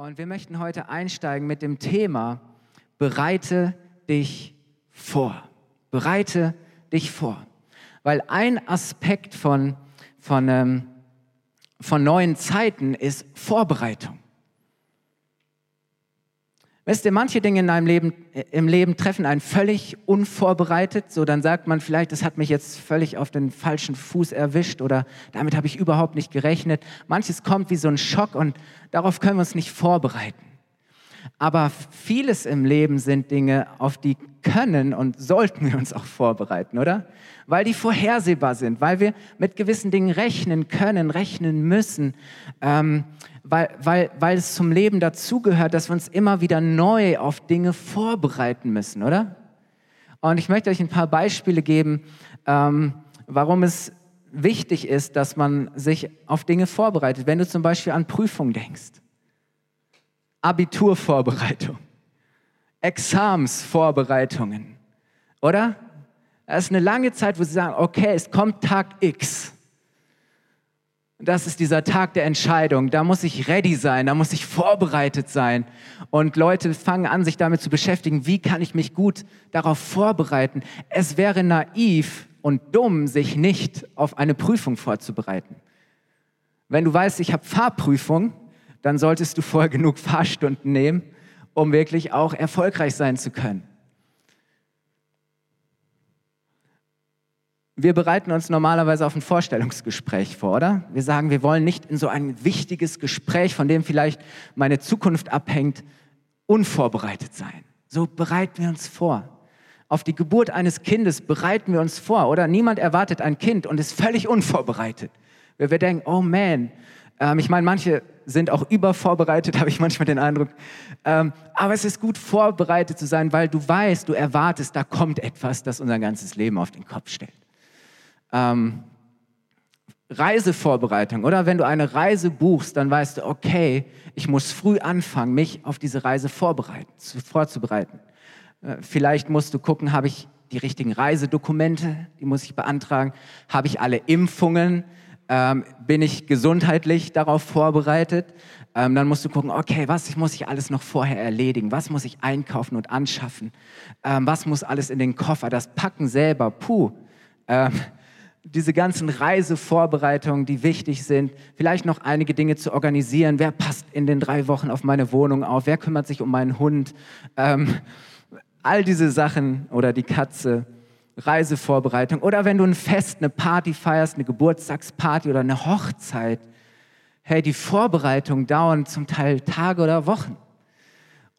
Und wir möchten heute einsteigen mit dem Thema, bereite dich vor. Bereite dich vor. Weil ein Aspekt von, von, ähm, von neuen Zeiten ist Vorbereitung. Wisst ihr, manche Dinge in einem Leben, äh, im Leben treffen einen völlig unvorbereitet. So, dann sagt man vielleicht, das hat mich jetzt völlig auf den falschen Fuß erwischt oder damit habe ich überhaupt nicht gerechnet. Manches kommt wie so ein Schock und darauf können wir uns nicht vorbereiten. Aber vieles im Leben sind Dinge, auf die können und sollten wir uns auch vorbereiten, oder? Weil die vorhersehbar sind, weil wir mit gewissen Dingen rechnen können, rechnen müssen. Ähm, weil, weil, weil es zum Leben dazugehört, dass wir uns immer wieder neu auf Dinge vorbereiten müssen, oder? Und ich möchte euch ein paar Beispiele geben, ähm, warum es wichtig ist, dass man sich auf Dinge vorbereitet. Wenn du zum Beispiel an Prüfungen denkst, Abiturvorbereitung, Examsvorbereitungen, oder? Es ist eine lange Zeit, wo sie sagen, okay, es kommt Tag X. Das ist dieser Tag der Entscheidung. Da muss ich ready sein, da muss ich vorbereitet sein. Und Leute fangen an, sich damit zu beschäftigen, wie kann ich mich gut darauf vorbereiten. Es wäre naiv und dumm, sich nicht auf eine Prüfung vorzubereiten. Wenn du weißt, ich habe Fahrprüfung, dann solltest du vorher genug Fahrstunden nehmen, um wirklich auch erfolgreich sein zu können. Wir bereiten uns normalerweise auf ein Vorstellungsgespräch vor, oder? Wir sagen, wir wollen nicht in so ein wichtiges Gespräch, von dem vielleicht meine Zukunft abhängt, unvorbereitet sein. So bereiten wir uns vor. Auf die Geburt eines Kindes bereiten wir uns vor, oder? Niemand erwartet ein Kind und ist völlig unvorbereitet. Weil wir denken, oh man, ähm, ich meine, manche sind auch übervorbereitet, habe ich manchmal den Eindruck. Ähm, aber es ist gut, vorbereitet zu sein, weil du weißt, du erwartest, da kommt etwas, das unser ganzes Leben auf den Kopf stellt ähm, Reisevorbereitung oder wenn du eine Reise buchst, dann weißt du, okay, ich muss früh anfangen, mich auf diese Reise vorbereiten, vorzubereiten. Äh, vielleicht musst du gucken, habe ich die richtigen Reisedokumente, die muss ich beantragen, habe ich alle Impfungen, ähm, bin ich gesundheitlich darauf vorbereitet. Ähm, dann musst du gucken, okay, was muss ich alles noch vorher erledigen? Was muss ich einkaufen und anschaffen? Ähm, was muss alles in den Koffer? Das Packen selber, puh. Diese ganzen Reisevorbereitungen, die wichtig sind, vielleicht noch einige Dinge zu organisieren. Wer passt in den drei Wochen auf meine Wohnung auf? Wer kümmert sich um meinen Hund? Ähm, all diese Sachen oder die Katze, Reisevorbereitung. Oder wenn du ein Fest, eine Party feierst, eine Geburtstagsparty oder eine Hochzeit. Hey, die Vorbereitungen dauern zum Teil Tage oder Wochen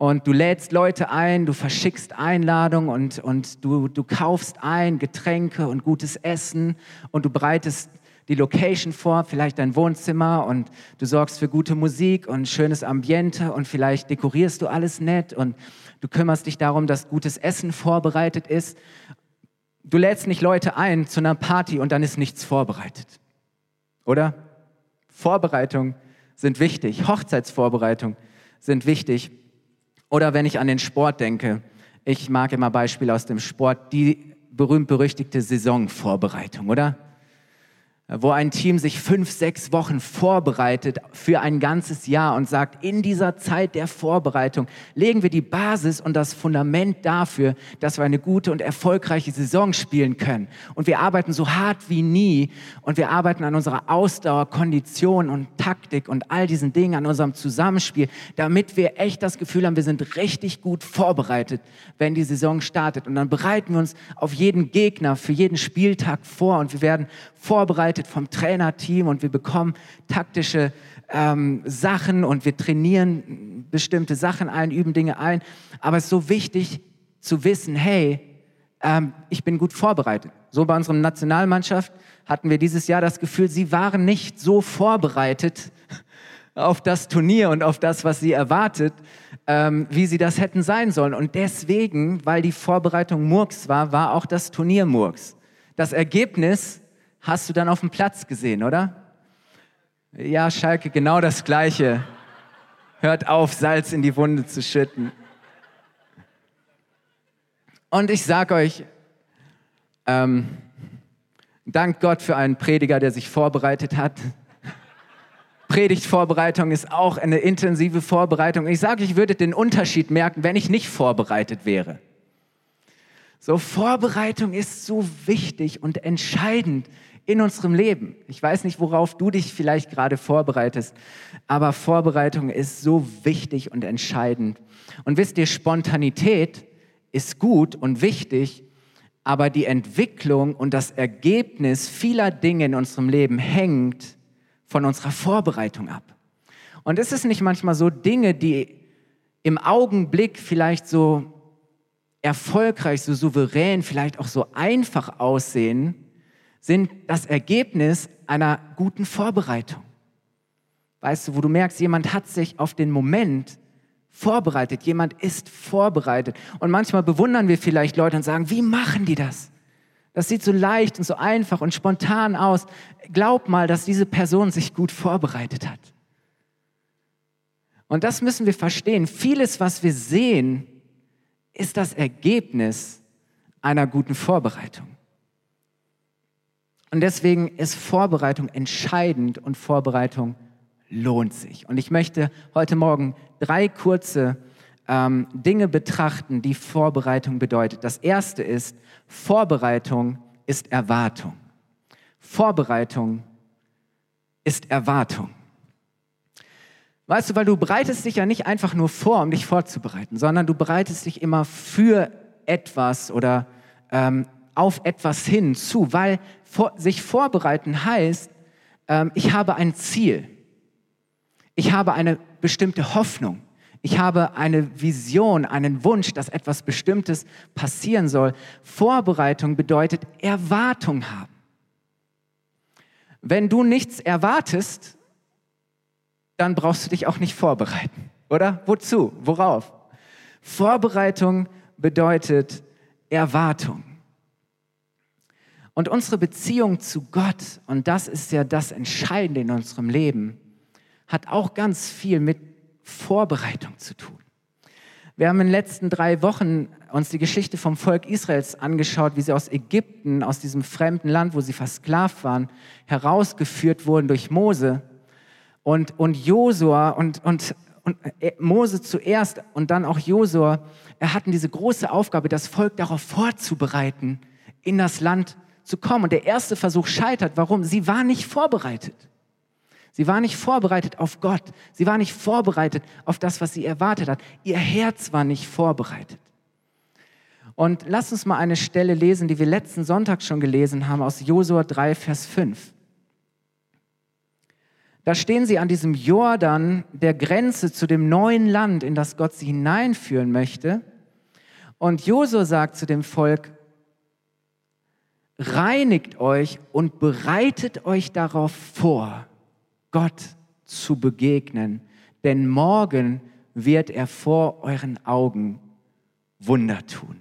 und du lädst Leute ein, du verschickst Einladungen und, und du, du kaufst ein Getränke und gutes Essen und du bereitest die Location vor, vielleicht dein Wohnzimmer und du sorgst für gute Musik und schönes Ambiente und vielleicht dekorierst du alles nett und du kümmerst dich darum, dass gutes Essen vorbereitet ist. Du lädst nicht Leute ein zu einer Party und dann ist nichts vorbereitet. Oder? Vorbereitungen sind wichtig, Hochzeitsvorbereitungen sind wichtig. Oder wenn ich an den Sport denke, ich mag immer Beispiele aus dem Sport, die berühmt-berüchtigte Saisonvorbereitung, oder? Wo ein Team sich fünf, sechs Wochen vorbereitet für ein ganzes Jahr und sagt, in dieser Zeit der Vorbereitung legen wir die Basis und das Fundament dafür, dass wir eine gute und erfolgreiche Saison spielen können. Und wir arbeiten so hart wie nie und wir arbeiten an unserer Ausdauer, Kondition und Taktik und all diesen Dingen, an unserem Zusammenspiel, damit wir echt das Gefühl haben, wir sind richtig gut vorbereitet, wenn die Saison startet. Und dann bereiten wir uns auf jeden Gegner, für jeden Spieltag vor und wir werden vorbereitet vom Trainerteam und wir bekommen taktische ähm, Sachen und wir trainieren bestimmte Sachen ein, üben Dinge ein. Aber es ist so wichtig zu wissen, hey, ähm, ich bin gut vorbereitet. So bei unserer Nationalmannschaft hatten wir dieses Jahr das Gefühl, sie waren nicht so vorbereitet auf das Turnier und auf das, was sie erwartet, ähm, wie sie das hätten sein sollen. Und deswegen, weil die Vorbereitung Murks war, war auch das Turnier Murks. Das Ergebnis hast du dann auf dem Platz gesehen, oder? Ja, Schalke, genau das Gleiche. Hört auf, Salz in die Wunde zu schütten. Und ich sage euch, ähm, dank Gott für einen Prediger, der sich vorbereitet hat. Predigtvorbereitung ist auch eine intensive Vorbereitung. Ich sage, ich würde den Unterschied merken, wenn ich nicht vorbereitet wäre. So, Vorbereitung ist so wichtig und entscheidend in unserem Leben. Ich weiß nicht, worauf du dich vielleicht gerade vorbereitest, aber Vorbereitung ist so wichtig und entscheidend. Und wisst ihr, Spontanität ist gut und wichtig, aber die Entwicklung und das Ergebnis vieler Dinge in unserem Leben hängt von unserer Vorbereitung ab. Und ist es nicht manchmal so Dinge, die im Augenblick vielleicht so erfolgreich, so souverän, vielleicht auch so einfach aussehen, sind das Ergebnis einer guten Vorbereitung. Weißt du, wo du merkst, jemand hat sich auf den Moment vorbereitet, jemand ist vorbereitet. Und manchmal bewundern wir vielleicht Leute und sagen, wie machen die das? Das sieht so leicht und so einfach und spontan aus. Glaub mal, dass diese Person sich gut vorbereitet hat. Und das müssen wir verstehen. Vieles, was wir sehen, ist das Ergebnis einer guten Vorbereitung. Und deswegen ist Vorbereitung entscheidend und Vorbereitung lohnt sich. Und ich möchte heute Morgen drei kurze ähm, Dinge betrachten, die Vorbereitung bedeutet. Das erste ist, Vorbereitung ist Erwartung. Vorbereitung ist Erwartung. Weißt du, weil du bereitest dich ja nicht einfach nur vor, um dich vorzubereiten, sondern du bereitest dich immer für etwas oder ähm, auf etwas hin zu, weil vor, sich vorbereiten heißt, ähm, ich habe ein Ziel. Ich habe eine bestimmte Hoffnung. Ich habe eine Vision, einen Wunsch, dass etwas Bestimmtes passieren soll. Vorbereitung bedeutet Erwartung haben. Wenn du nichts erwartest, dann brauchst du dich auch nicht vorbereiten, oder? Wozu? Worauf? Vorbereitung bedeutet Erwartung. Und unsere Beziehung zu Gott, und das ist ja das Entscheidende in unserem Leben, hat auch ganz viel mit Vorbereitung zu tun. Wir haben in den letzten drei Wochen uns die Geschichte vom Volk Israels angeschaut, wie sie aus Ägypten, aus diesem fremden Land, wo sie versklavt waren, herausgeführt wurden durch Mose. Und, und Josua und, und, und äh, Mose zuerst und dann auch Josua, er hatten diese große Aufgabe, das Volk darauf vorzubereiten, in das Land zu kommen. Und der erste Versuch scheitert. Warum? Sie war nicht vorbereitet. Sie war nicht vorbereitet auf Gott. Sie war nicht vorbereitet auf das, was sie erwartet hat. Ihr Herz war nicht vorbereitet. Und lass uns mal eine Stelle lesen, die wir letzten Sonntag schon gelesen haben, aus Josua 3, Vers 5. Da stehen sie an diesem Jordan, der Grenze zu dem neuen Land, in das Gott sie hineinführen möchte. Und Josua sagt zu dem Volk, reinigt euch und bereitet euch darauf vor, Gott zu begegnen, denn morgen wird er vor euren Augen Wunder tun.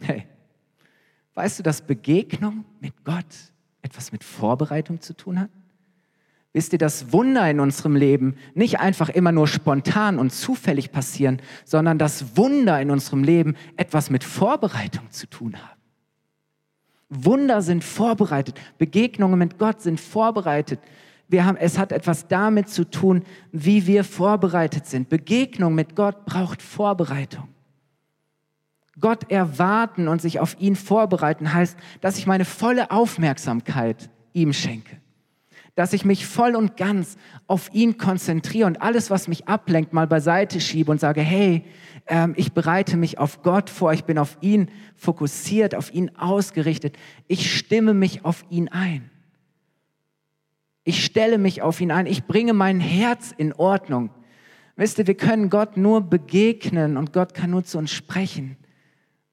Hey, weißt du, dass Begegnung mit Gott etwas mit Vorbereitung zu tun hat? Wisst ihr, dass Wunder in unserem Leben nicht einfach immer nur spontan und zufällig passieren, sondern dass Wunder in unserem Leben etwas mit Vorbereitung zu tun haben? Wunder sind vorbereitet, Begegnungen mit Gott sind vorbereitet. Wir haben, es hat etwas damit zu tun, wie wir vorbereitet sind. Begegnung mit Gott braucht Vorbereitung. Gott erwarten und sich auf ihn vorbereiten heißt, dass ich meine volle Aufmerksamkeit ihm schenke. Dass ich mich voll und ganz auf ihn konzentriere und alles, was mich ablenkt, mal beiseite schiebe und sage, hey, ähm, ich bereite mich auf Gott vor, ich bin auf ihn fokussiert, auf ihn ausgerichtet. Ich stimme mich auf ihn ein. Ich stelle mich auf ihn ein. Ich bringe mein Herz in Ordnung. Wisst ihr, wir können Gott nur begegnen und Gott kann nur zu uns sprechen,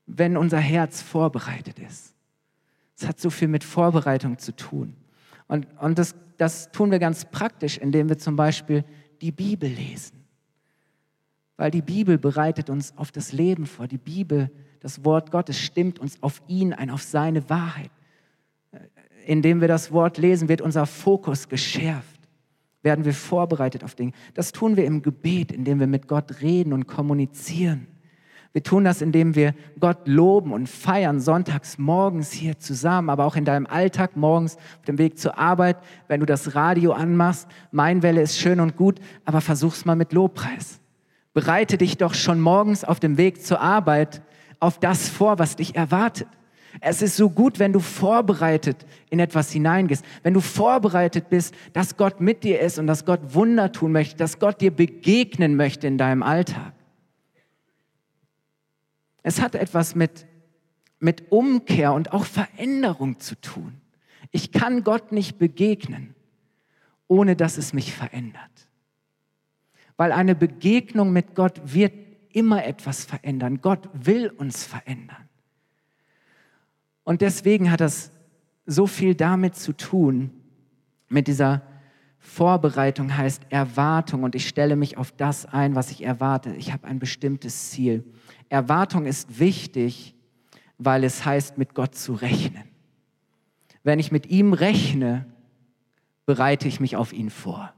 wenn unser Herz vorbereitet ist. Es hat so viel mit Vorbereitung zu tun. Und, und das, das tun wir ganz praktisch, indem wir zum Beispiel die Bibel lesen. Weil die Bibel bereitet uns auf das Leben vor. Die Bibel, das Wort Gottes, stimmt uns auf ihn ein, auf seine Wahrheit indem wir das Wort lesen, wird unser Fokus geschärft. Werden wir vorbereitet auf Dinge. Das tun wir im Gebet, indem wir mit Gott reden und kommunizieren. Wir tun das, indem wir Gott loben und feiern, sonntags morgens hier zusammen, aber auch in deinem Alltag morgens auf dem Weg zur Arbeit, wenn du das Radio anmachst. Mein Welle ist schön und gut, aber versuch's mal mit Lobpreis. Bereite dich doch schon morgens auf dem Weg zur Arbeit auf das vor, was dich erwartet. Es ist so gut, wenn du vorbereitet in etwas hineingehst, wenn du vorbereitet bist, dass Gott mit dir ist und dass Gott Wunder tun möchte, dass Gott dir begegnen möchte in deinem Alltag. Es hat etwas mit, mit Umkehr und auch Veränderung zu tun. Ich kann Gott nicht begegnen, ohne dass es mich verändert. Weil eine Begegnung mit Gott wird immer etwas verändern. Gott will uns verändern. Und deswegen hat das so viel damit zu tun, mit dieser Vorbereitung heißt Erwartung und ich stelle mich auf das ein, was ich erwarte. Ich habe ein bestimmtes Ziel. Erwartung ist wichtig, weil es heißt, mit Gott zu rechnen. Wenn ich mit ihm rechne, bereite ich mich auf ihn vor.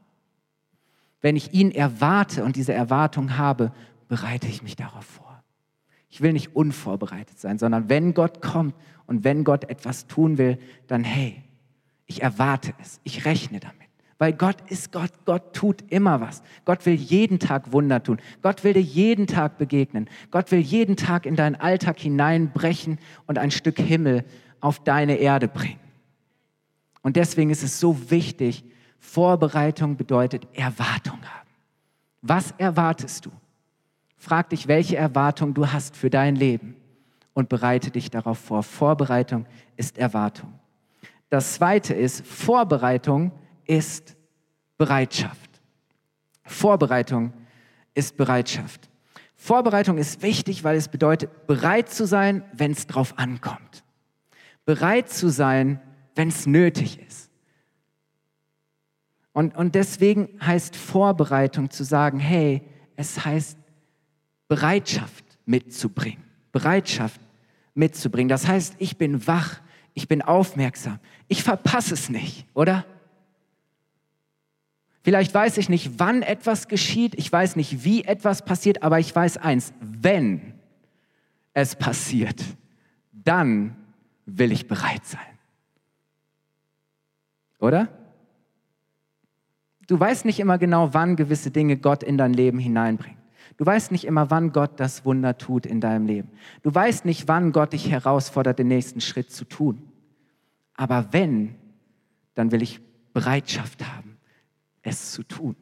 Wenn ich ihn erwarte und diese Erwartung habe, bereite ich mich darauf vor. Ich will nicht unvorbereitet sein, sondern wenn Gott kommt und wenn Gott etwas tun will, dann hey, ich erwarte es, ich rechne damit. Weil Gott ist Gott, Gott tut immer was. Gott will jeden Tag Wunder tun. Gott will dir jeden Tag begegnen. Gott will jeden Tag in deinen Alltag hineinbrechen und ein Stück Himmel auf deine Erde bringen. Und deswegen ist es so wichtig, Vorbereitung bedeutet Erwartung haben. Was erwartest du? Frag dich, welche Erwartung du hast für dein Leben und bereite dich darauf vor. Vorbereitung ist Erwartung. Das zweite ist, Vorbereitung ist Bereitschaft. Vorbereitung ist Bereitschaft. Vorbereitung ist wichtig, weil es bedeutet, bereit zu sein, wenn es drauf ankommt. Bereit zu sein, wenn es nötig ist. Und, und deswegen heißt Vorbereitung zu sagen, hey, es heißt Bereitschaft mitzubringen. Bereitschaft mitzubringen. Das heißt, ich bin wach, ich bin aufmerksam, ich verpasse es nicht, oder? Vielleicht weiß ich nicht, wann etwas geschieht, ich weiß nicht, wie etwas passiert, aber ich weiß eins, wenn es passiert, dann will ich bereit sein. Oder? Du weißt nicht immer genau, wann gewisse Dinge Gott in dein Leben hineinbringt. Du weißt nicht immer, wann Gott das Wunder tut in deinem Leben. Du weißt nicht, wann Gott dich herausfordert, den nächsten Schritt zu tun. Aber wenn, dann will ich Bereitschaft haben, es zu tun.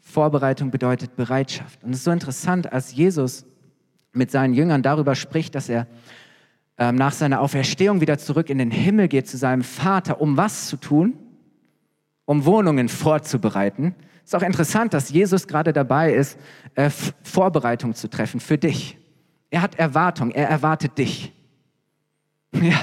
Vorbereitung bedeutet Bereitschaft. Und es ist so interessant, als Jesus mit seinen Jüngern darüber spricht, dass er ähm, nach seiner Auferstehung wieder zurück in den Himmel geht zu seinem Vater, um was zu tun? Um Wohnungen vorzubereiten. Ist auch interessant, dass Jesus gerade dabei ist, äh, Vorbereitung zu treffen für dich. Er hat Erwartung, er erwartet dich. Ja,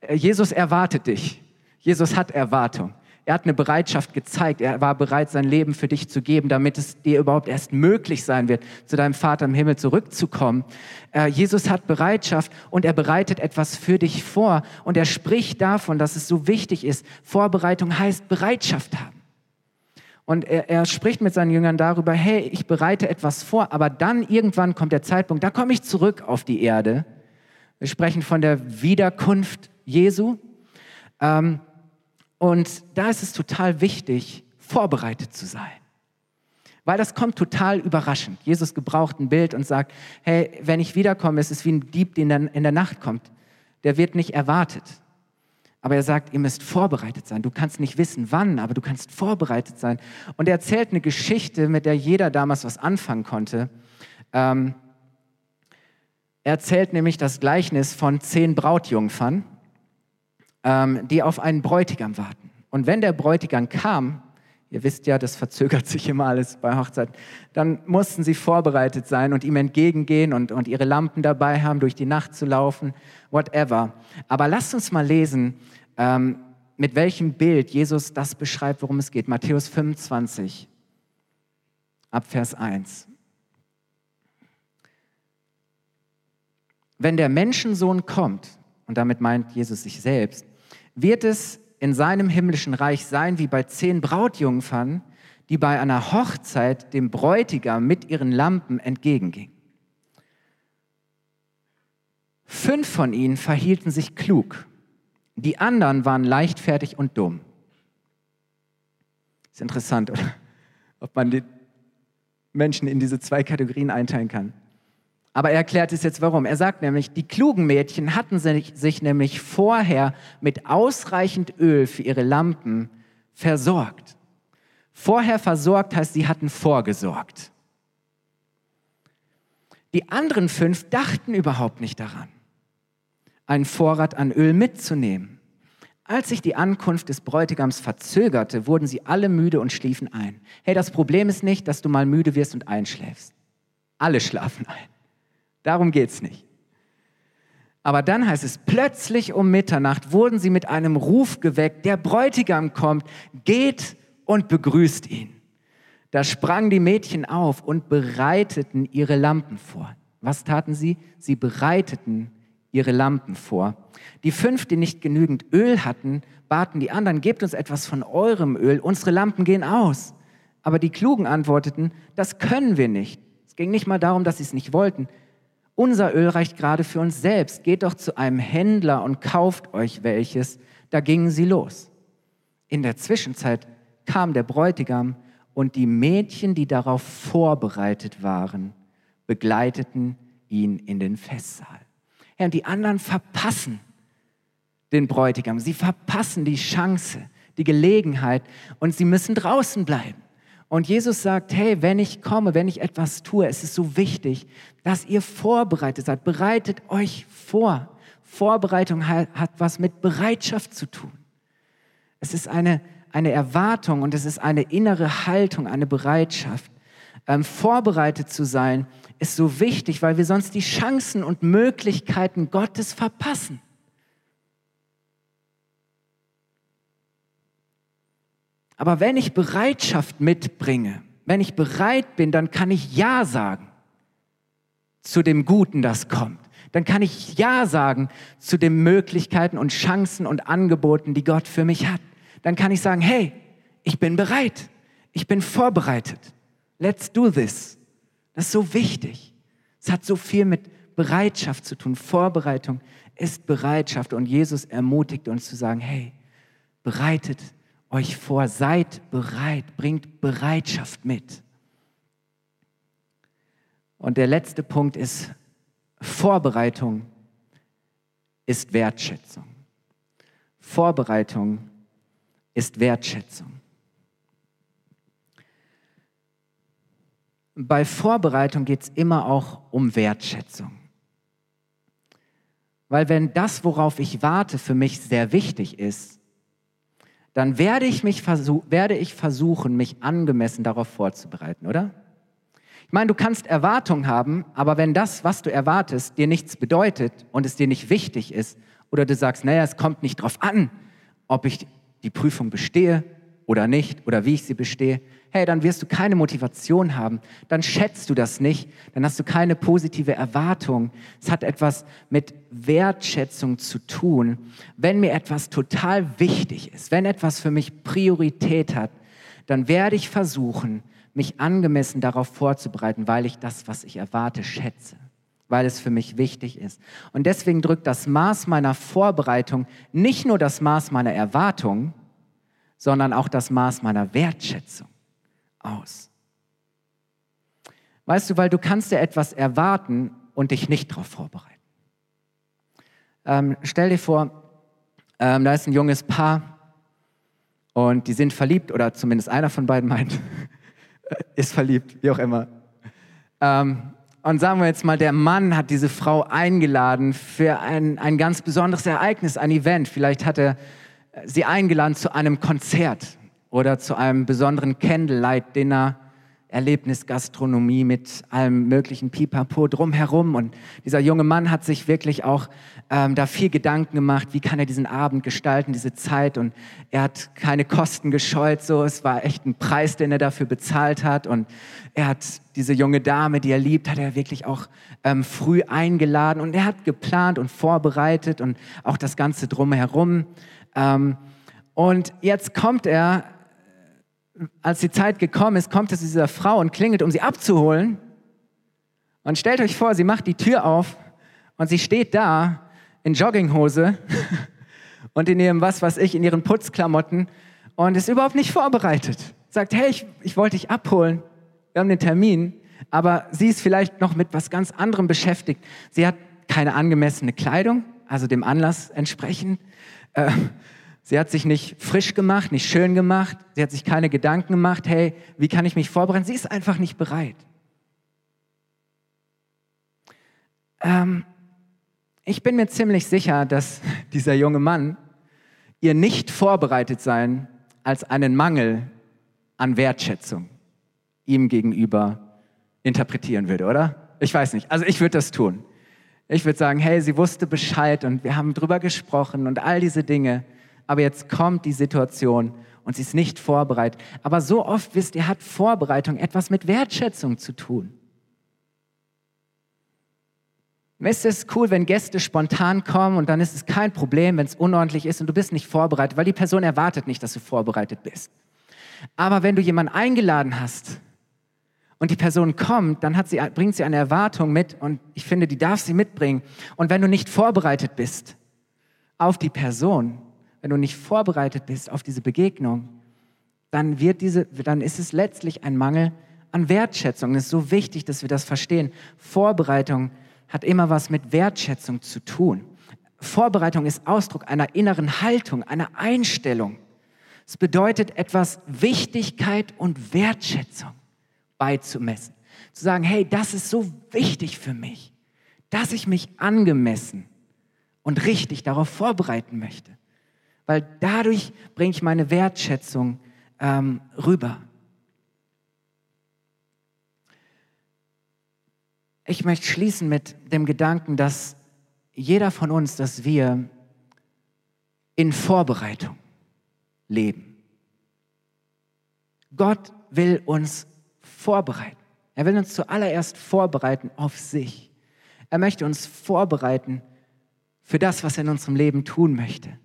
äh, Jesus erwartet dich. Jesus hat Erwartung. Er hat eine Bereitschaft gezeigt. Er war bereit, sein Leben für dich zu geben, damit es dir überhaupt erst möglich sein wird, zu deinem Vater im Himmel zurückzukommen. Äh, Jesus hat Bereitschaft und er bereitet etwas für dich vor. Und er spricht davon, dass es so wichtig ist. Vorbereitung heißt Bereitschaft haben. Und er, er, spricht mit seinen Jüngern darüber, hey, ich bereite etwas vor, aber dann irgendwann kommt der Zeitpunkt, da komme ich zurück auf die Erde. Wir sprechen von der Wiederkunft Jesu. Ähm, und da ist es total wichtig, vorbereitet zu sein. Weil das kommt total überraschend. Jesus gebraucht ein Bild und sagt, hey, wenn ich wiederkomme, ist es wie ein Dieb, der in der Nacht kommt. Der wird nicht erwartet. Aber er sagt, ihr müsst vorbereitet sein. Du kannst nicht wissen, wann, aber du kannst vorbereitet sein. Und er erzählt eine Geschichte, mit der jeder damals was anfangen konnte. Ähm, er erzählt nämlich das Gleichnis von zehn Brautjungfern, ähm, die auf einen Bräutigam warten. Und wenn der Bräutigam kam, ihr wisst ja, das verzögert sich immer alles bei Hochzeit, dann mussten sie vorbereitet sein und ihm entgegengehen und, und ihre Lampen dabei haben, durch die Nacht zu laufen, whatever. Aber lasst uns mal lesen, ähm, mit welchem Bild Jesus das beschreibt, worum es geht. Matthäus 25, ab Vers 1. Wenn der Menschensohn kommt, und damit meint Jesus sich selbst, wird es in seinem himmlischen Reich sein wie bei zehn Brautjungfern, die bei einer Hochzeit dem Bräutigam mit ihren Lampen entgegengingen. Fünf von ihnen verhielten sich klug, die anderen waren leichtfertig und dumm. Ist interessant, oder? Ob man die Menschen in diese zwei Kategorien einteilen kann. Aber er erklärt es jetzt warum. Er sagt nämlich, die klugen Mädchen hatten sich, nämlich vorher mit ausreichend Öl für ihre Lampen versorgt. Vorher versorgt heißt, sie hatten vorgesorgt. Die anderen fünf dachten überhaupt nicht daran, einen Vorrat an Öl mitzunehmen. Als sich die Ankunft des Bräutigams verzögerte, wurden sie alle müde und schliefen ein. Hey, das Problem ist nicht, dass du mal müde wirst und einschläfst. Alle schlafen ein. Darum geht es nicht. Aber dann heißt es, plötzlich um Mitternacht wurden sie mit einem Ruf geweckt, der Bräutigam kommt, geht und begrüßt ihn. Da sprangen die Mädchen auf und bereiteten ihre Lampen vor. Was taten sie? Sie bereiteten ihre Lampen vor. Die fünf, die nicht genügend Öl hatten, baten die anderen, gebt uns etwas von eurem Öl, unsere Lampen gehen aus. Aber die Klugen antworteten, das können wir nicht. Es ging nicht mal darum, dass sie es nicht wollten. Unser Öl reicht gerade für uns selbst. Geht doch zu einem Händler und kauft euch welches. Da gingen sie los. In der Zwischenzeit kam der Bräutigam und die Mädchen, die darauf vorbereitet waren, begleiteten ihn in den Festsaal. Ja, und die anderen verpassen den Bräutigam. Sie verpassen die Chance, die Gelegenheit und sie müssen draußen bleiben. Und Jesus sagt, hey, wenn ich komme, wenn ich etwas tue, es ist so wichtig, dass ihr vorbereitet seid. Bereitet euch vor. Vorbereitung hat, was mit Bereitschaft zu tun. Es ist eine, eine Erwartung und es ist eine innere Haltung, eine Bereitschaft. Ähm, vorbereitet zu sein ist so wichtig, weil wir sonst die Chancen und Möglichkeiten Gottes verpassen. Aber wenn ich Bereitschaft mitbringe, wenn ich bereit bin, dann kann ich Ja sagen zu dem Guten, das kommt. Dann kann ich Ja sagen zu den Möglichkeiten und Chancen und Angeboten, die Gott für mich hat. Dann kann ich sagen, hey, ich bin bereit. Ich bin vorbereitet. Let's do this. Das ist so wichtig. Es hat so viel mit Bereitschaft zu tun. Vorbereitung ist Bereitschaft. Und Jesus ermutigt uns zu sagen, hey, bereitet euch vor, seid bereit, bringt Bereitschaft mit. Und der letzte Punkt ist, Vorbereitung ist Wertschätzung. Vorbereitung ist Wertschätzung. Bei Vorbereitung geht es immer auch um Wertschätzung. Weil wenn das, worauf ich warte, für mich sehr wichtig ist, dann werde ich, mich werde ich versuchen, mich angemessen darauf vorzubereiten, oder? Ich meine, du kannst Erwartungen haben, aber wenn das, was du erwartest, dir nichts bedeutet und es dir nicht wichtig ist, oder du sagst, naja, es kommt nicht darauf an, ob ich die Prüfung bestehe oder nicht oder wie ich sie bestehe, hey, dann wirst du keine Motivation haben, dann schätzt du das nicht, dann hast du keine positive Erwartung. Es hat etwas mit Wertschätzung zu tun. Wenn mir etwas total wichtig ist, wenn etwas für mich Priorität hat, dann werde ich versuchen, mich angemessen darauf vorzubereiten, weil ich das, was ich erwarte, schätze weil es für mich wichtig ist. Und deswegen drückt das Maß meiner Vorbereitung nicht nur das Maß meiner Erwartung, sondern auch das Maß meiner Wertschätzung aus. Weißt du, weil du kannst ja etwas erwarten und dich nicht darauf vorbereiten. Ähm, stell dir vor, ähm, da ist ein junges Paar und die sind verliebt, oder zumindest einer von beiden meint, ist verliebt, wie auch immer. Ähm, und sagen wir jetzt mal, der Mann hat diese Frau eingeladen für ein, ein ganz besonderes Ereignis, ein Event. Vielleicht hat er sie eingeladen zu einem Konzert oder zu einem besonderen Candlelight-Dinner, Erlebnisgastronomie mit allem möglichen Pipapo drumherum. Und dieser junge Mann hat sich wirklich auch ähm, da viel Gedanken gemacht, wie kann er diesen Abend gestalten, diese Zeit. Und er hat keine Kosten gescheut, so. Es war echt ein Preis, den er dafür bezahlt hat. Und er hat diese junge Dame, die er liebt, hat er wirklich auch ähm, früh eingeladen. Und er hat geplant und vorbereitet und auch das Ganze drumherum. Ähm, und jetzt kommt er, als die Zeit gekommen ist, kommt er zu dieser Frau und klingelt, um sie abzuholen. Und stellt euch vor, sie macht die Tür auf Und sie steht da in Jogginghose und in ihrem, was weiß ich, in ihren Putzklamotten und ist überhaupt nicht vorbereitet. Sagt, hey, ich, ich wollte dich abholen. Wir haben den Termin. Aber sie ist vielleicht noch mit was ganz anderem beschäftigt. Sie hat keine angemessene Kleidung, also dem Anlass entsprechend. Äh, sie hat sich nicht frisch gemacht, nicht schön gemacht. Sie hat sich keine Gedanken gemacht, hey, wie kann ich mich vorbereiten? Sie ist einfach nicht bereit. Ähm, ich bin mir ziemlich sicher, dass dieser junge Mann ihr nicht vorbereitet sein als einen Mangel an Wertschätzung ihm gegenüber interpretieren würde, oder? Ich weiß nicht. Also ich würde das tun. Ich würde sagen, hey, sie wusste Bescheid und wir haben drüber gesprochen und all diese Dinge. Aber jetzt kommt die Situation und sie ist nicht vorbereitet. Aber so oft wisst ihr, hat Vorbereitung etwas mit Wertschätzung zu tun. Es ist cool, wenn Gäste spontan kommen und dann ist es kein Problem, wenn es unordentlich ist und du bist nicht vorbereitet, weil die Person erwartet nicht, dass du vorbereitet bist. Aber wenn du jemanden eingeladen hast und die Person kommt, dann sie, bringt sie eine Erwartung mit und ich finde, die darf sie mitbringen. Und wenn du nicht vorbereitet bist auf die Person, wenn du nicht vorbereitet bist auf diese Begegnung, dann, wird diese, dann ist es letztlich ein Mangel an Wertschätzung. Es ist so wichtig, dass wir das verstehen. Vorbereitung hat immer was mit Wertschätzung zu tun. Vorbereitung ist Ausdruck einer inneren Haltung, einer Einstellung. Es bedeutet etwas Wichtigkeit und Wertschätzung beizumessen. Zu sagen, hey, das ist so wichtig für mich, dass ich mich angemessen und richtig darauf vorbereiten möchte. Weil dadurch bringe ich meine Wertschätzung ähm, rüber. Ich möchte schließen mit dem Gedanken, dass jeder von uns, dass wir in Vorbereitung leben. Gott will uns vorbereiten. Er will uns zuallererst vorbereiten auf sich. Er möchte uns vorbereiten für das, was er in unserem Leben tun möchte.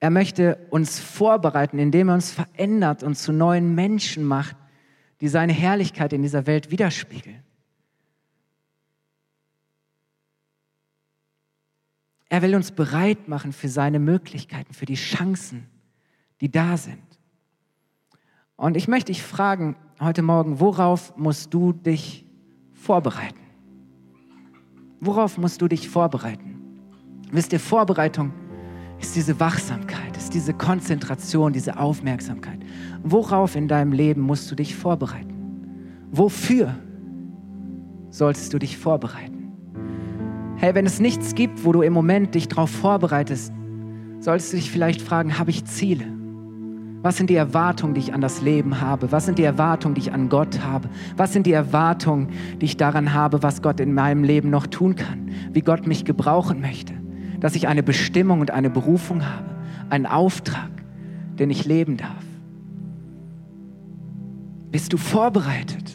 Er möchte uns vorbereiten, indem er uns verändert und zu neuen Menschen macht, die seine Herrlichkeit in dieser Welt widerspiegeln. Er will uns bereit machen für seine Möglichkeiten, für die Chancen, die da sind. Und ich möchte dich fragen heute Morgen, worauf musst du dich vorbereiten? Worauf musst du dich vorbereiten? Wisst ihr, Vorbereitung ist diese Wachsamkeit, ist diese Konzentration, diese Aufmerksamkeit. Worauf in deinem Leben musst du dich vorbereiten? Wofür solltest du dich vorbereiten? Hey, wenn es nichts gibt, wo du im Moment dich darauf vorbereitest, solltest du dich vielleicht fragen, habe ich Ziele? Was sind die Erwartungen, die ich an das Leben habe? Was sind die Erwartungen, die ich an Gott habe? Was sind die Erwartungen, die ich daran habe, was Gott in meinem Leben noch tun kann? Wie Gott mich gebrauchen möchte? Dass ich eine Bestimmung und eine Berufung habe, einen Auftrag, den ich leben darf. Bist du vorbereitet?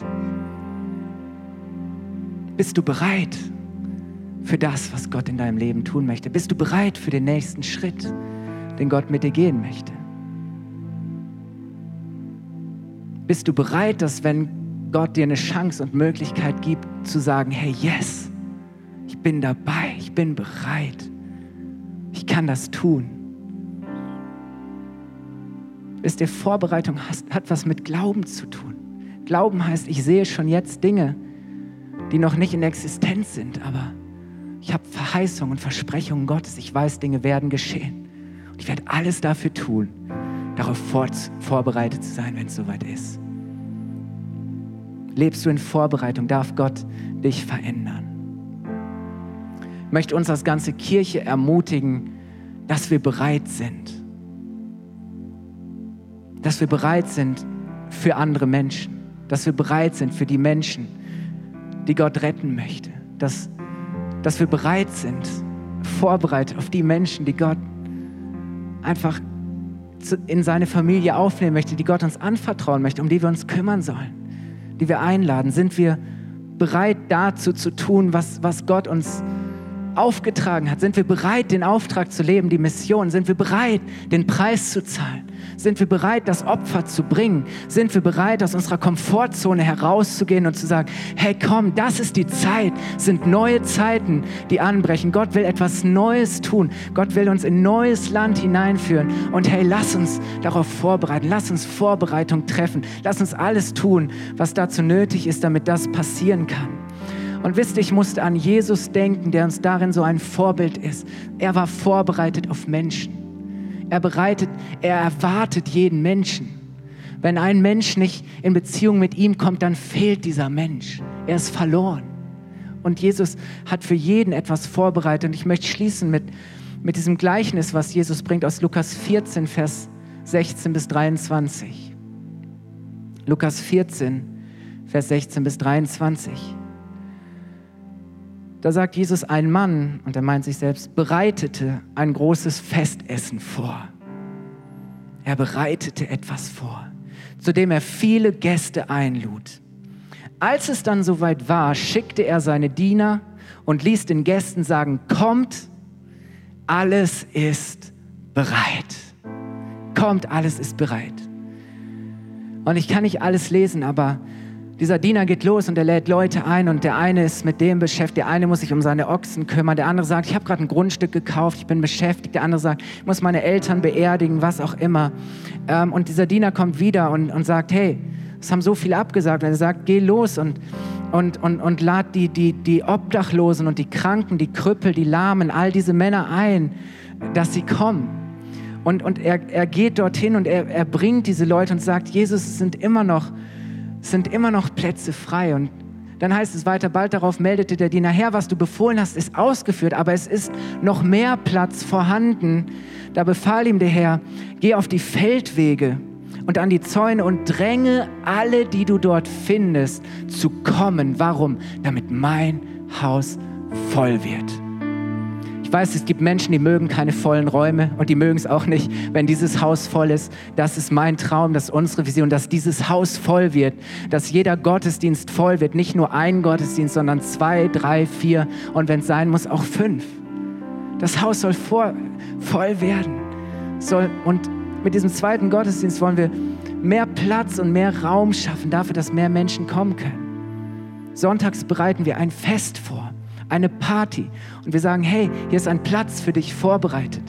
Bist du bereit? für das, was Gott in deinem Leben tun möchte? Bist du bereit für den nächsten Schritt, den Gott mit dir gehen möchte? Bist du bereit, dass wenn Gott dir eine Chance und Möglichkeit gibt, zu sagen, hey, yes, ich bin dabei, ich bin bereit, ich kann das tun. Wisst ihr, Vorbereitung hat was mit Glauben zu tun. Glauben heißt, ich sehe schon jetzt Dinge, die noch nicht in Existenz sind, aber ich habe Verheißungen und Versprechungen Gottes. Ich weiß, Dinge werden geschehen. Und ich werde alles dafür tun, darauf vor, vorbereitet zu sein, wenn es soweit ist. Lebst du in Vorbereitung, darf Gott dich verändern. Ich möchte uns als ganze Kirche ermutigen, dass wir bereit sind. Dass wir bereit sind für andere Menschen. Dass wir bereit sind für die Menschen, die Gott retten möchte. Dass dass wir bereit sind, vorbereitet auf die Menschen, die Gott einfach in seine Familie aufnehmen möchte, die Gott uns anvertrauen möchte, um die wir uns kümmern sollen, die wir einladen. Sind wir bereit dazu zu tun, was, was Gott uns aufgetragen hat? Sind wir bereit, den Auftrag zu leben, die Mission? Sind wir bereit, den Preis zu zahlen? Sind wir bereit, das Opfer zu bringen? Sind wir bereit, aus unserer Komfortzone herauszugehen und zu sagen, hey komm, das ist die Zeit, sind neue Zeiten, die anbrechen. Gott will etwas Neues tun. Gott will uns in neues Land hineinführen. Und hey, lass uns darauf vorbereiten. Lass uns Vorbereitung treffen. Lass uns alles tun, was dazu nötig ist, damit das passieren kann. Und wisst ihr, ich musste an Jesus denken, der uns darin so ein Vorbild ist. Er war vorbereitet auf Menschen. Er bereitet, er erwartet jeden Menschen. Wenn ein Mensch nicht in Beziehung mit ihm kommt, dann fehlt dieser Mensch. Er ist verloren. Und Jesus hat für jeden etwas vorbereitet. Und ich möchte schließen mit, mit diesem Gleichnis, was Jesus bringt aus Lukas 14, Vers 16 bis 23. Lukas 14, Vers 16 bis 23. Da sagt Jesus, ein Mann, und er meint sich selbst, bereitete ein großes Festessen vor. Er bereitete etwas vor, zu dem er viele Gäste einlud. Als es dann soweit war, schickte er seine Diener und ließ den Gästen sagen, kommt, alles ist bereit. Kommt, alles ist bereit. Und ich kann nicht alles lesen, aber dieser Diener geht los und er lädt Leute ein und der eine ist mit dem beschäftigt, der eine muss sich um seine Ochsen kümmern, der andere sagt, ich habe gerade ein Grundstück gekauft, ich bin beschäftigt, der andere sagt, ich muss meine Eltern beerdigen, was auch immer. Ähm, und dieser Diener kommt wieder und, und sagt, hey, es haben so viele abgesagt. Und er sagt, geh los und, und, und, und lad die, die, die Obdachlosen und die Kranken, die Krüppel, die Lahmen, all diese Männer ein, dass sie kommen. Und, und er, er geht dorthin und er, er bringt diese Leute und sagt, Jesus, es sind immer noch sind immer noch Plätze frei. Und dann heißt es weiter, bald darauf meldete der Diener, Herr, was du befohlen hast, ist ausgeführt, aber es ist noch mehr Platz vorhanden. Da befahl ihm der Herr, geh auf die Feldwege und an die Zäune und dränge alle, die du dort findest, zu kommen. Warum? Damit mein Haus voll wird weiß, es gibt Menschen, die mögen keine vollen Räume und die mögen es auch nicht, wenn dieses Haus voll ist. Das ist mein Traum, das ist unsere Vision, dass dieses Haus voll wird, dass jeder Gottesdienst voll wird. Nicht nur ein Gottesdienst, sondern zwei, drei, vier und wenn es sein muss, auch fünf. Das Haus soll vor, voll werden. Soll, und mit diesem zweiten Gottesdienst wollen wir mehr Platz und mehr Raum schaffen dafür, dass mehr Menschen kommen können. Sonntags bereiten wir ein Fest vor eine Party. Und wir sagen, hey, hier ist ein Platz für dich vorbereitet.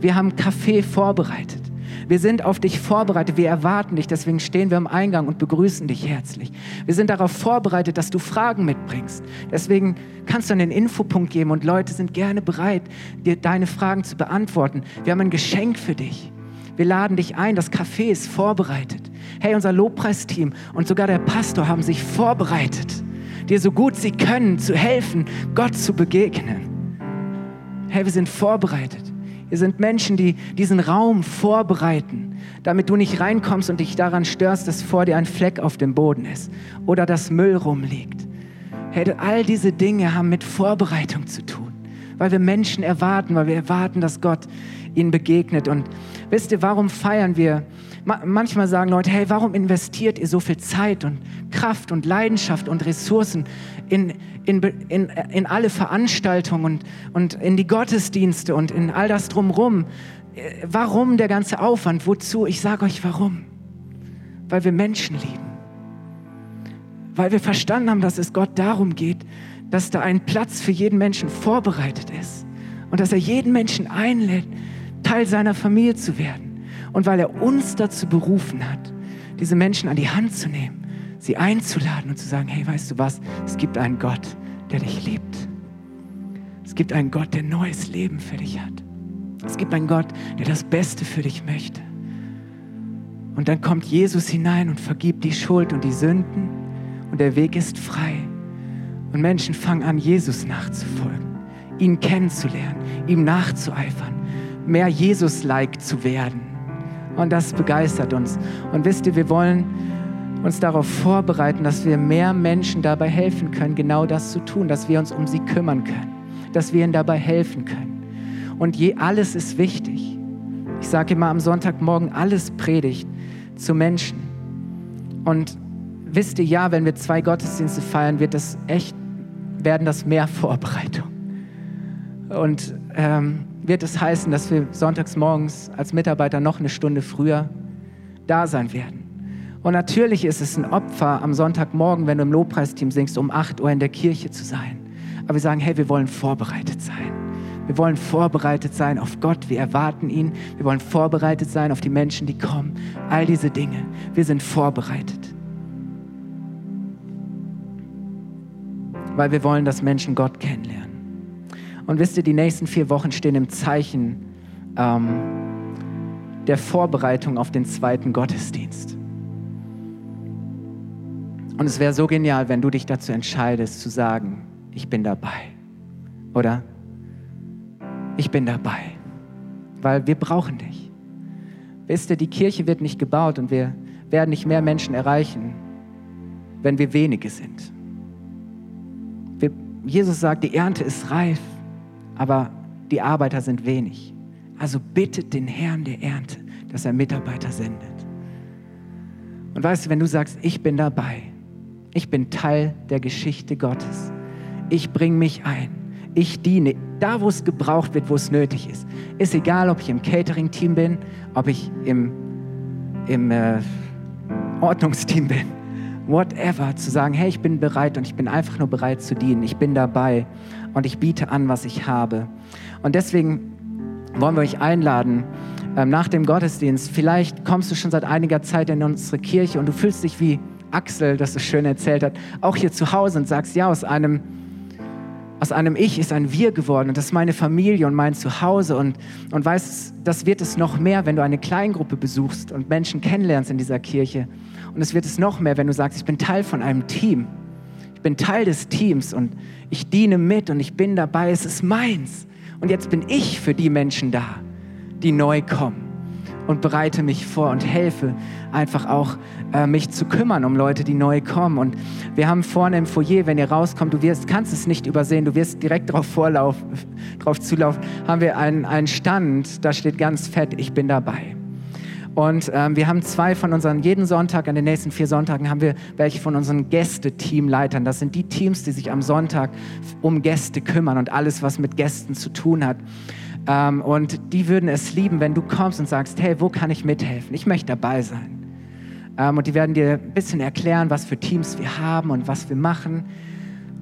Wir haben Kaffee vorbereitet. Wir sind auf dich vorbereitet, wir erwarten dich, deswegen stehen wir am Eingang und begrüßen dich herzlich. Wir sind darauf vorbereitet, dass du Fragen mitbringst. Deswegen kannst du einen Infopunkt geben und Leute sind gerne bereit, dir deine Fragen zu beantworten. Wir haben ein Geschenk für dich. Wir laden dich ein, das Café ist vorbereitet. Hey, unser Lobpreisteam und sogar der Pastor haben sich vorbereitet dir so gut sie können zu helfen, Gott zu begegnen. Hey, wir sind vorbereitet. Wir sind Menschen, die diesen Raum vorbereiten, damit du nicht reinkommst und dich daran störst, dass vor dir ein Fleck auf dem Boden ist oder dass Müll rumliegt. Hey, all diese Dinge haben mit Vorbereitung zu tun, weil wir Menschen erwarten, weil wir erwarten, dass Gott ihnen begegnet. Und wisst ihr, warum feiern wir Manchmal sagen Leute, hey, warum investiert ihr so viel Zeit und Kraft und Leidenschaft und Ressourcen in, in, in, in alle Veranstaltungen und, und in die Gottesdienste und in all das drumherum? Warum der ganze Aufwand? Wozu? Ich sage euch warum. Weil wir Menschen lieben. Weil wir verstanden haben, dass es Gott darum geht, dass da ein Platz für jeden Menschen vorbereitet ist und dass er jeden Menschen einlädt, Teil seiner Familie zu werden und weil er uns dazu berufen hat, diese Menschen an die Hand zu nehmen, sie einzuladen und zu sagen, hey, weißt du was, es gibt einen Gott, der dich liebt. Es gibt einen Gott, der neues Leben für dich hat. Es gibt einen Gott, der das Beste für dich möchte. Und dann kommt Jesus hinein und vergibt die Schuld und die Sünden und der Weg ist frei. Und Menschen fangen an, Jesus nachzufolgen, ihn kennenzulernen, ihm nachzueifern, mehr Jesus-like zu werden. Und das begeistert uns. Und wisst ihr, wir wollen uns darauf vorbereiten, dass wir mehr Menschen dabei helfen können, genau das zu tun, dass wir uns um sie kümmern können, dass wir ihnen dabei helfen können. Und je alles ist wichtig. Ich sage immer am Sonntagmorgen, alles predigt zu Menschen. Und wisst ihr, ja, wenn wir zwei Gottesdienste feiern, wird das echt, werden das mehr Vorbereitungen. und ähm, wird es heißen, dass wir sonntags morgens als Mitarbeiter noch eine Stunde früher da sein werden. Und natürlich ist es ein Opfer am Sonntagmorgen, wenn du im Lobpreisteam singst, um 8 Uhr in der Kirche zu sein. Aber wir sagen, hey, wir wollen vorbereitet sein. Wir wollen vorbereitet sein auf Gott. Wir erwarten ihn. Wir wollen vorbereitet sein auf die Menschen, die kommen. All diese Dinge. Wir sind vorbereitet. Weil wir wollen, dass Menschen Gott kennenlernen. Und wisst ihr, die nächsten vier Wochen stehen im Zeichen ähm, der Vorbereitung auf den zweiten Gottesdienst. Und es wäre so genial, wenn du dich dazu entscheidest zu sagen, ich bin dabei. Oder ich bin dabei. Weil wir brauchen dich. Wisst ihr, die Kirche wird nicht gebaut und wir werden nicht mehr Menschen erreichen, wenn wir wenige sind. Wir, Jesus sagt, die Ernte ist reif, aber die Arbeiter sind wenig. Also bittet den Herrn der Ernte, dass er Mitarbeiter sendet. Und weißt du, wenn du sagst, ich bin dabei, ich bin Teil der Geschichte Gottes, ich bringe mich ein, ich diene, da wo es gebraucht wird, wo es nötig ist. Ist egal, ob ich im Catering-Team bin, ob ich im, im äh, Ordnungsteam bin, whatever, zu sagen, hey, ich bin bereit und ich bin einfach nur bereit zu dienen, ich bin dabei und ich biete an, was ich habe. Und deswegen wollen wir euch einladen, ähm, nach dem Gottesdienst, vielleicht kommst du schon seit einiger Zeit in unsere Kirche und du fühlst dich wie Axel das so schön erzählt hat, auch hier zu Hause und sagst, ja, aus einem, aus einem Ich ist ein Wir geworden und das ist meine Familie und mein Zuhause und, und weißt, das wird es noch mehr, wenn du eine Kleingruppe besuchst und Menschen kennenlernst in dieser Kirche. Und es wird es noch mehr, wenn du sagst, ich bin Teil von einem Team. Ich bin Teil des Teams und ich diene mit und ich bin dabei, es ist meins. Und jetzt bin ich für die Menschen da, die neu kommen und bereite mich vor und helfe einfach auch äh, mich zu kümmern um Leute, die neu kommen. Und wir haben vorne im Foyer, wenn ihr rauskommt, du wirst, kannst es nicht übersehen, du wirst direkt darauf vorlaufen, drauf zulaufen, haben wir einen, einen Stand, da steht ganz fett, ich bin dabei. Und ähm, wir haben zwei von unseren, jeden Sonntag, an den nächsten vier Sonntagen haben wir welche von unseren Gäste-Teamleitern. Das sind die Teams, die sich am Sonntag um Gäste kümmern und alles, was mit Gästen zu tun hat. Ähm, und die würden es lieben, wenn du kommst und sagst, hey, wo kann ich mithelfen? Ich möchte dabei sein. Ähm, und die werden dir ein bisschen erklären, was für Teams wir haben und was wir machen.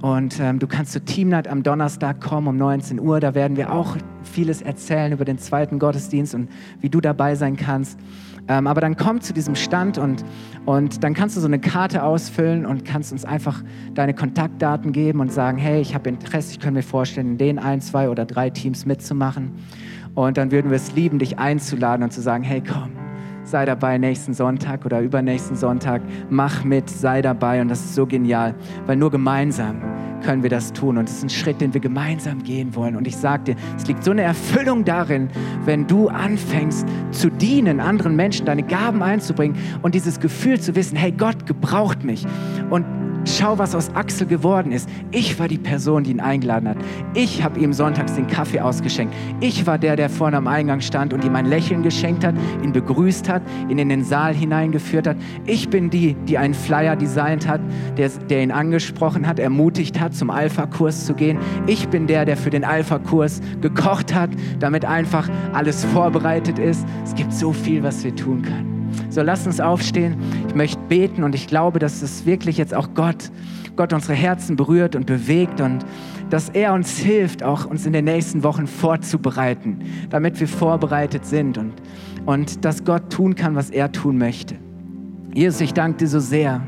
Und ähm, du kannst zu Teamnight am Donnerstag kommen um 19 Uhr. Da werden wir auch vieles erzählen über den zweiten Gottesdienst und wie du dabei sein kannst. Ähm, aber dann komm zu diesem Stand und, und dann kannst du so eine Karte ausfüllen und kannst uns einfach deine Kontaktdaten geben und sagen, hey, ich habe Interesse, ich könnte mir vorstellen, in den ein, zwei oder drei Teams mitzumachen. Und dann würden wir es lieben, dich einzuladen und zu sagen, hey, komm, sei dabei nächsten Sonntag oder übernächsten Sonntag, mach mit, sei dabei und das ist so genial, weil nur gemeinsam können wir das tun und es ist ein Schritt, den wir gemeinsam gehen wollen. Und ich sage dir, es liegt so eine Erfüllung darin, wenn du anfängst zu dienen, anderen Menschen deine Gaben einzubringen und dieses Gefühl zu wissen, hey, Gott gebraucht mich. Und Schau, was aus Axel geworden ist. Ich war die Person, die ihn eingeladen hat. Ich habe ihm sonntags den Kaffee ausgeschenkt. Ich war der, der vorne am Eingang stand und ihm ein Lächeln geschenkt hat, ihn begrüßt hat, ihn in den Saal hineingeführt hat. Ich bin die, die einen Flyer designt hat, der, der ihn angesprochen hat, ermutigt hat, zum Alpha-Kurs zu gehen. Ich bin der, der für den Alpha-Kurs gekocht hat, damit einfach alles vorbereitet ist. Es gibt so viel, was wir tun können. So, lass uns aufstehen. Ich möchte beten und ich glaube, dass es wirklich jetzt auch Gott, Gott unsere Herzen berührt und bewegt und dass er uns hilft, auch uns in den nächsten Wochen vorzubereiten, damit wir vorbereitet sind und, und dass Gott tun kann, was er tun möchte. Jesus, ich danke dir so sehr,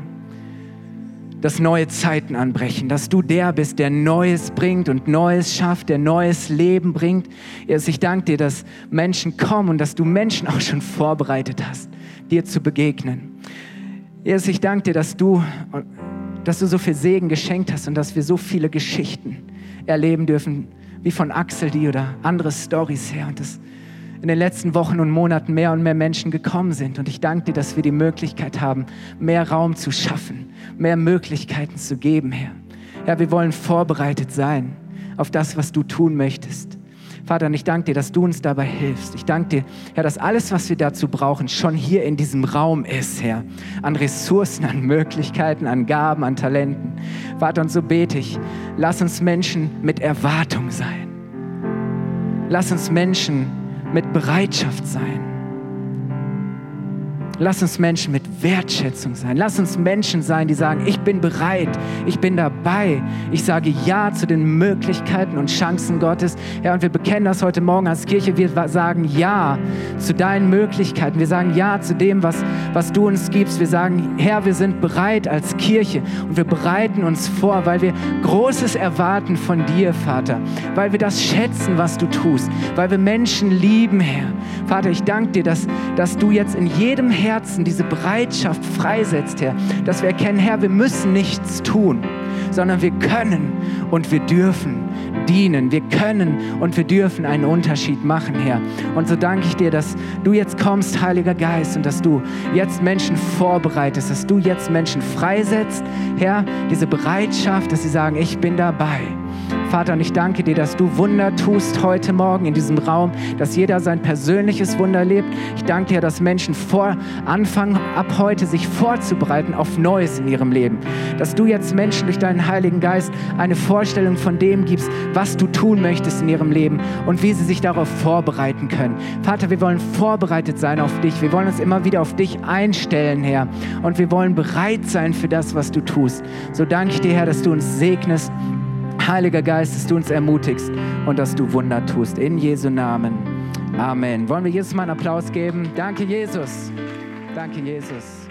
dass neue Zeiten anbrechen, dass du der bist, der Neues bringt und Neues schafft, der neues Leben bringt. Jesus, ich danke dir, dass Menschen kommen und dass du Menschen auch schon vorbereitet hast dir zu begegnen. Jesus, ich danke dir, dass du, dass du so viel Segen geschenkt hast und dass wir so viele Geschichten erleben dürfen, wie von Axel die oder andere Stories her. Und dass in den letzten Wochen und Monaten mehr und mehr Menschen gekommen sind. Und ich danke dir, dass wir die Möglichkeit haben, mehr Raum zu schaffen, mehr Möglichkeiten zu geben, Herr. Ja, wir wollen vorbereitet sein auf das, was du tun möchtest. Vater, und ich danke dir, dass du uns dabei hilfst. Ich danke dir, Herr, dass alles, was wir dazu brauchen, schon hier in diesem Raum ist, Herr. An Ressourcen, an Möglichkeiten, an Gaben, an Talenten. Vater, und so bete ich, lass uns Menschen mit Erwartung sein. Lass uns Menschen mit Bereitschaft sein. Lass uns Menschen mit Wertschätzung sein. Lass uns Menschen sein, die sagen, ich bin bereit, ich bin dabei. Ich sage Ja zu den Möglichkeiten und Chancen Gottes. Ja, und wir bekennen das heute Morgen als Kirche. Wir sagen Ja zu deinen Möglichkeiten. Wir sagen Ja zu dem, was, was du uns gibst. Wir sagen, Herr, wir sind bereit als Kirche und wir bereiten uns vor, weil wir Großes erwarten von dir, Vater. Weil wir das schätzen, was du tust. Weil wir Menschen lieben, Herr. Vater, ich danke dir, dass, dass du jetzt in jedem Herzen Herzen diese Bereitschaft freisetzt, Herr, dass wir erkennen, Herr, wir müssen nichts tun, sondern wir können und wir dürfen dienen. Wir können und wir dürfen einen Unterschied machen, Herr. Und so danke ich dir, dass du jetzt kommst, Heiliger Geist, und dass du jetzt Menschen vorbereitest, dass du jetzt Menschen freisetzt, Herr, diese Bereitschaft, dass sie sagen, ich bin dabei. Vater, und ich danke dir, dass du Wunder tust heute Morgen in diesem Raum, dass jeder sein persönliches Wunder lebt. Ich danke dir, dass Menschen vor anfangen, ab heute sich vorzubereiten auf Neues in ihrem Leben. Dass du jetzt Menschen durch deinen Heiligen Geist eine Vorstellung von dem gibst, was du tun möchtest in ihrem Leben und wie sie sich darauf vorbereiten können. Vater, wir wollen vorbereitet sein auf dich. Wir wollen uns immer wieder auf dich einstellen, Herr. Und wir wollen bereit sein für das, was du tust. So danke ich dir, Herr, dass du uns segnest Heiliger Geist, dass du uns ermutigst und dass du Wunder tust. In Jesu Namen. Amen. Wollen wir Jesus mal einen Applaus geben? Danke, Jesus. Danke, Jesus.